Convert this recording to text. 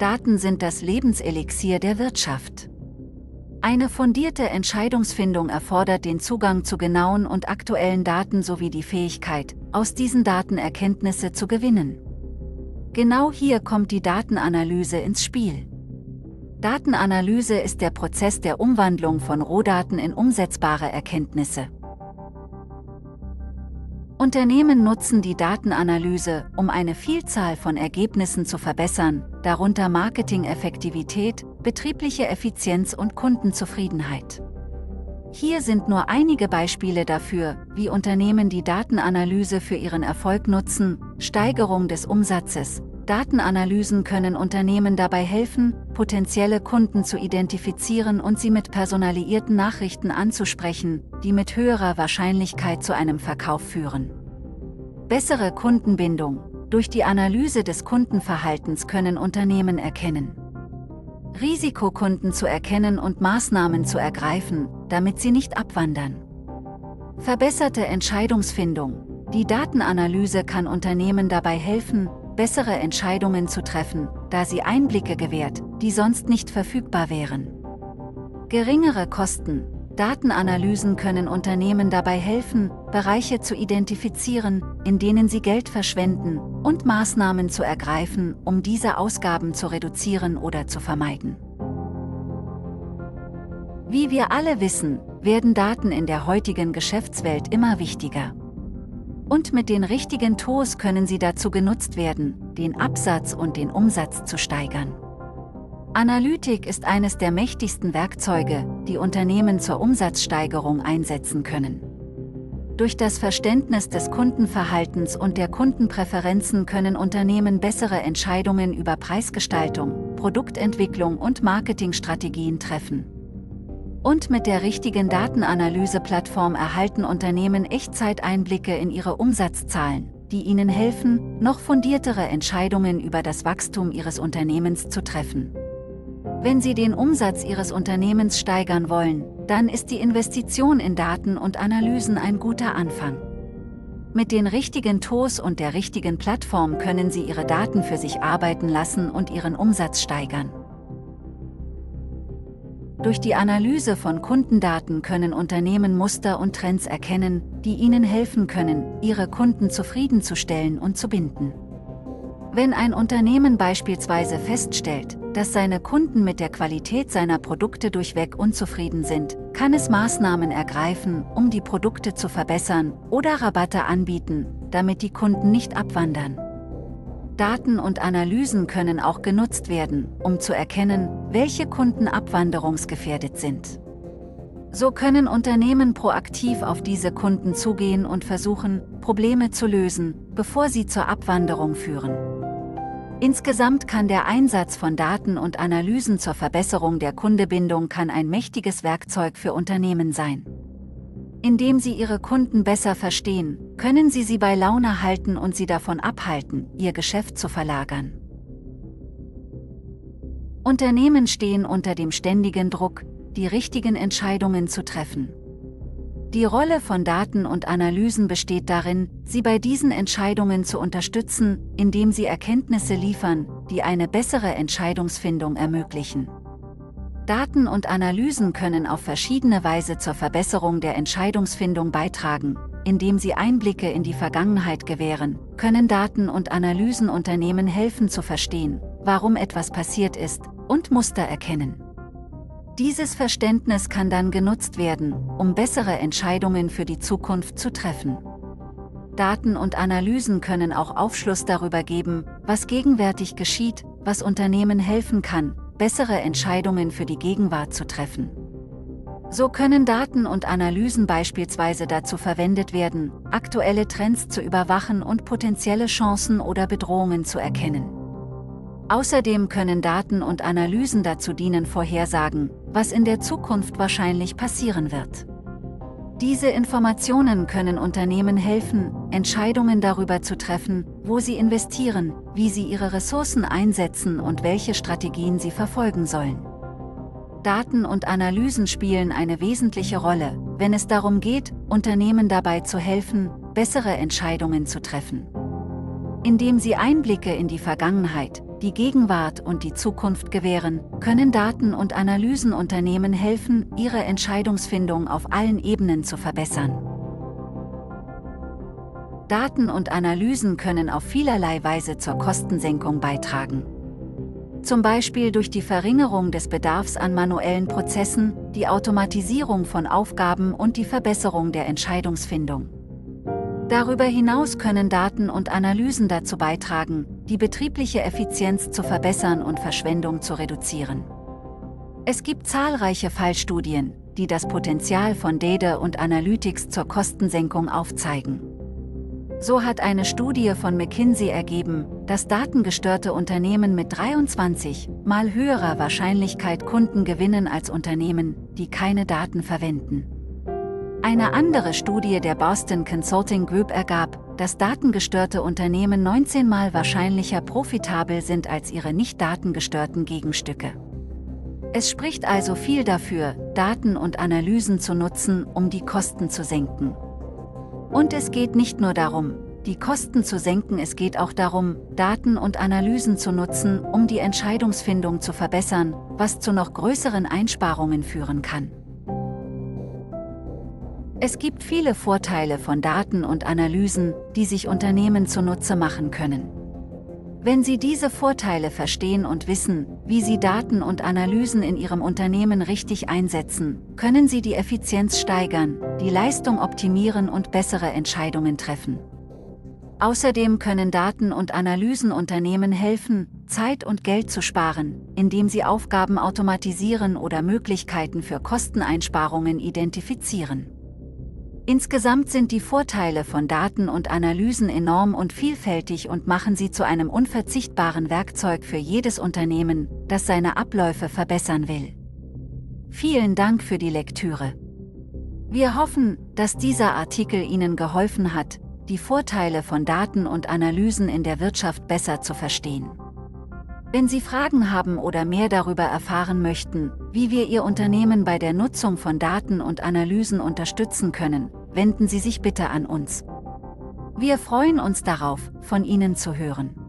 Daten sind das Lebenselixier der Wirtschaft. Eine fundierte Entscheidungsfindung erfordert den Zugang zu genauen und aktuellen Daten sowie die Fähigkeit, aus diesen Daten Erkenntnisse zu gewinnen. Genau hier kommt die Datenanalyse ins Spiel. Datenanalyse ist der Prozess der Umwandlung von Rohdaten in umsetzbare Erkenntnisse. Unternehmen nutzen die Datenanalyse, um eine Vielzahl von Ergebnissen zu verbessern, darunter Marketing-Effektivität, betriebliche Effizienz und Kundenzufriedenheit. Hier sind nur einige Beispiele dafür, wie Unternehmen die Datenanalyse für ihren Erfolg nutzen, Steigerung des Umsatzes. Datenanalysen können Unternehmen dabei helfen, potenzielle Kunden zu identifizieren und sie mit personalisierten Nachrichten anzusprechen, die mit höherer Wahrscheinlichkeit zu einem Verkauf führen. Bessere Kundenbindung. Durch die Analyse des Kundenverhaltens können Unternehmen erkennen, Risikokunden zu erkennen und Maßnahmen zu ergreifen, damit sie nicht abwandern. Verbesserte Entscheidungsfindung. Die Datenanalyse kann Unternehmen dabei helfen, bessere Entscheidungen zu treffen, da sie Einblicke gewährt, die sonst nicht verfügbar wären. Geringere Kosten. Datenanalysen können Unternehmen dabei helfen, Bereiche zu identifizieren, in denen sie Geld verschwenden, und Maßnahmen zu ergreifen, um diese Ausgaben zu reduzieren oder zu vermeiden. Wie wir alle wissen, werden Daten in der heutigen Geschäftswelt immer wichtiger. Und mit den richtigen Tools können sie dazu genutzt werden, den Absatz und den Umsatz zu steigern. Analytik ist eines der mächtigsten Werkzeuge, die Unternehmen zur Umsatzsteigerung einsetzen können. Durch das Verständnis des Kundenverhaltens und der Kundenpräferenzen können Unternehmen bessere Entscheidungen über Preisgestaltung, Produktentwicklung und Marketingstrategien treffen. Und mit der richtigen Datenanalyse-Plattform erhalten Unternehmen Echtzeiteinblicke in ihre Umsatzzahlen, die ihnen helfen, noch fundiertere Entscheidungen über das Wachstum ihres Unternehmens zu treffen. Wenn Sie den Umsatz Ihres Unternehmens steigern wollen, dann ist die Investition in Daten und Analysen ein guter Anfang. Mit den richtigen Tools und der richtigen Plattform können Sie Ihre Daten für sich arbeiten lassen und Ihren Umsatz steigern. Durch die Analyse von Kundendaten können Unternehmen Muster und Trends erkennen, die ihnen helfen können, ihre Kunden zufriedenzustellen und zu binden. Wenn ein Unternehmen beispielsweise feststellt, dass seine Kunden mit der Qualität seiner Produkte durchweg unzufrieden sind, kann es Maßnahmen ergreifen, um die Produkte zu verbessern oder Rabatte anbieten, damit die Kunden nicht abwandern. Daten und Analysen können auch genutzt werden, um zu erkennen, welche Kunden abwanderungsgefährdet sind. So können Unternehmen proaktiv auf diese Kunden zugehen und versuchen, Probleme zu lösen, bevor sie zur Abwanderung führen. Insgesamt kann der Einsatz von Daten und Analysen zur Verbesserung der Kundebindung kann ein mächtiges Werkzeug für Unternehmen sein. Indem sie ihre Kunden besser verstehen, können sie sie bei Laune halten und sie davon abhalten, ihr Geschäft zu verlagern. Unternehmen stehen unter dem ständigen Druck, die richtigen Entscheidungen zu treffen. Die Rolle von Daten und Analysen besteht darin, sie bei diesen Entscheidungen zu unterstützen, indem sie Erkenntnisse liefern, die eine bessere Entscheidungsfindung ermöglichen. Daten und Analysen können auf verschiedene Weise zur Verbesserung der Entscheidungsfindung beitragen, indem sie Einblicke in die Vergangenheit gewähren, können Daten und Analysen Unternehmen helfen zu verstehen, warum etwas passiert ist, und Muster erkennen. Dieses Verständnis kann dann genutzt werden, um bessere Entscheidungen für die Zukunft zu treffen. Daten und Analysen können auch Aufschluss darüber geben, was gegenwärtig geschieht, was Unternehmen helfen kann, bessere Entscheidungen für die Gegenwart zu treffen. So können Daten und Analysen beispielsweise dazu verwendet werden, aktuelle Trends zu überwachen und potenzielle Chancen oder Bedrohungen zu erkennen. Außerdem können Daten und Analysen dazu dienen, Vorhersagen, was in der Zukunft wahrscheinlich passieren wird. Diese Informationen können Unternehmen helfen, Entscheidungen darüber zu treffen, wo sie investieren, wie sie ihre Ressourcen einsetzen und welche Strategien sie verfolgen sollen. Daten und Analysen spielen eine wesentliche Rolle, wenn es darum geht, Unternehmen dabei zu helfen, bessere Entscheidungen zu treffen. Indem sie Einblicke in die Vergangenheit, die Gegenwart und die Zukunft gewähren, können Daten- und Analysenunternehmen helfen, ihre Entscheidungsfindung auf allen Ebenen zu verbessern. Daten und Analysen können auf vielerlei Weise zur Kostensenkung beitragen. Zum Beispiel durch die Verringerung des Bedarfs an manuellen Prozessen, die Automatisierung von Aufgaben und die Verbesserung der Entscheidungsfindung. Darüber hinaus können Daten und Analysen dazu beitragen, die betriebliche Effizienz zu verbessern und Verschwendung zu reduzieren. Es gibt zahlreiche Fallstudien, die das Potenzial von Data und Analytics zur Kostensenkung aufzeigen. So hat eine Studie von McKinsey ergeben, dass datengestörte Unternehmen mit 23 mal höherer Wahrscheinlichkeit Kunden gewinnen als Unternehmen, die keine Daten verwenden. Eine andere Studie der Boston Consulting Group ergab, dass datengestörte Unternehmen 19 mal wahrscheinlicher profitabel sind als ihre nicht datengestörten Gegenstücke. Es spricht also viel dafür, Daten und Analysen zu nutzen, um die Kosten zu senken. Und es geht nicht nur darum, die Kosten zu senken, es geht auch darum, Daten und Analysen zu nutzen, um die Entscheidungsfindung zu verbessern, was zu noch größeren Einsparungen führen kann. Es gibt viele Vorteile von Daten und Analysen, die sich Unternehmen zunutze machen können. Wenn Sie diese Vorteile verstehen und wissen, wie Sie Daten und Analysen in Ihrem Unternehmen richtig einsetzen, können Sie die Effizienz steigern, die Leistung optimieren und bessere Entscheidungen treffen. Außerdem können Daten und Analysen Unternehmen helfen, Zeit und Geld zu sparen, indem sie Aufgaben automatisieren oder Möglichkeiten für Kosteneinsparungen identifizieren. Insgesamt sind die Vorteile von Daten und Analysen enorm und vielfältig und machen sie zu einem unverzichtbaren Werkzeug für jedes Unternehmen, das seine Abläufe verbessern will. Vielen Dank für die Lektüre. Wir hoffen, dass dieser Artikel Ihnen geholfen hat, die Vorteile von Daten und Analysen in der Wirtschaft besser zu verstehen. Wenn Sie Fragen haben oder mehr darüber erfahren möchten, wie wir Ihr Unternehmen bei der Nutzung von Daten und Analysen unterstützen können, wenden Sie sich bitte an uns. Wir freuen uns darauf, von Ihnen zu hören.